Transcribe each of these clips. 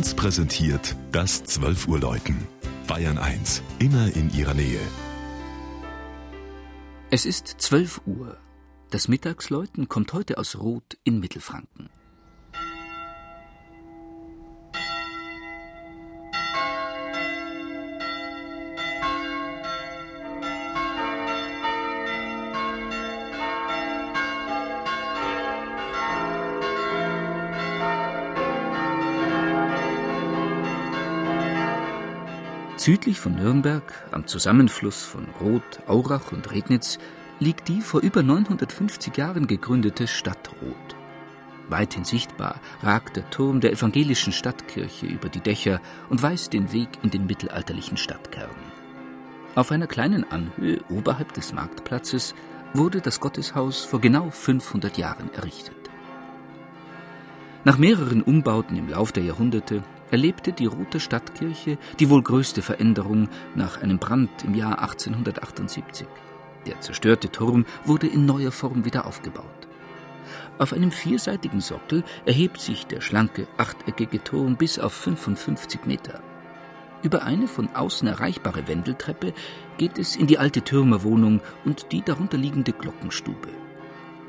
1 präsentiert das 12 Uhr Läuten. Bayern 1, immer in ihrer Nähe. Es ist 12 Uhr. Das Mittagsläuten kommt heute aus Roth in Mittelfranken. Südlich von Nürnberg, am Zusammenfluss von Roth, Aurach und Regnitz, liegt die vor über 950 Jahren gegründete Stadt Roth. Weithin sichtbar ragt der Turm der evangelischen Stadtkirche über die Dächer und weist den Weg in den mittelalterlichen Stadtkern. Auf einer kleinen Anhöhe oberhalb des Marktplatzes wurde das Gotteshaus vor genau 500 Jahren errichtet. Nach mehreren Umbauten im Lauf der Jahrhunderte erlebte die Rote Stadtkirche die wohl größte Veränderung nach einem Brand im Jahr 1878. Der zerstörte Turm wurde in neuer Form wieder aufgebaut. Auf einem vierseitigen Sockel erhebt sich der schlanke, achteckige Turm bis auf 55 Meter. Über eine von außen erreichbare Wendeltreppe geht es in die alte Türmerwohnung und die darunter liegende Glockenstube.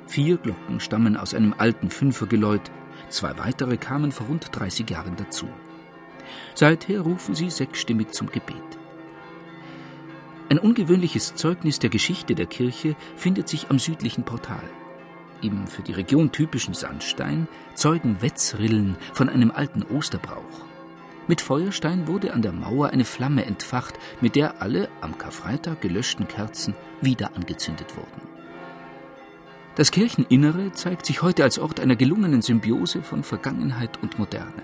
Vier Glocken stammen aus einem alten Fünfergeläut, zwei weitere kamen vor rund 30 Jahren dazu. Seither rufen sie sechsstimmig zum Gebet. Ein ungewöhnliches Zeugnis der Geschichte der Kirche findet sich am südlichen Portal. Im für die Region typischen Sandstein zeugen Wetzrillen von einem alten Osterbrauch. Mit Feuerstein wurde an der Mauer eine Flamme entfacht, mit der alle am Karfreitag gelöschten Kerzen wieder angezündet wurden. Das Kircheninnere zeigt sich heute als Ort einer gelungenen Symbiose von Vergangenheit und Moderne.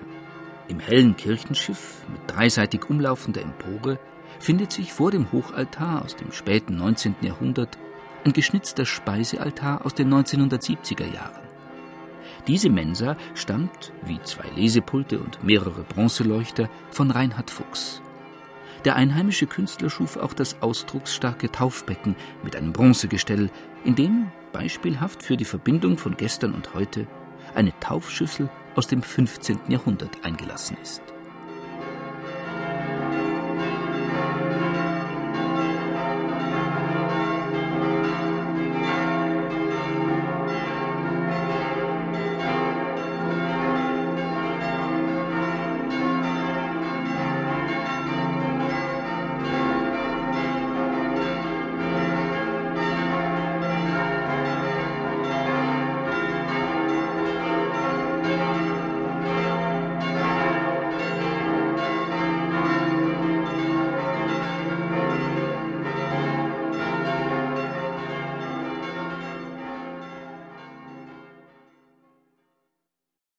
Im hellen Kirchenschiff mit dreiseitig umlaufender Empore findet sich vor dem Hochaltar aus dem späten 19. Jahrhundert ein geschnitzter Speisealtar aus den 1970er Jahren. Diese Mensa stammt, wie zwei Lesepulte und mehrere Bronzeleuchter, von Reinhard Fuchs. Der einheimische Künstler schuf auch das ausdrucksstarke Taufbecken mit einem Bronzegestell, in dem, beispielhaft für die Verbindung von gestern und heute, eine Taufschüssel aus dem 15. Jahrhundert eingelassen ist.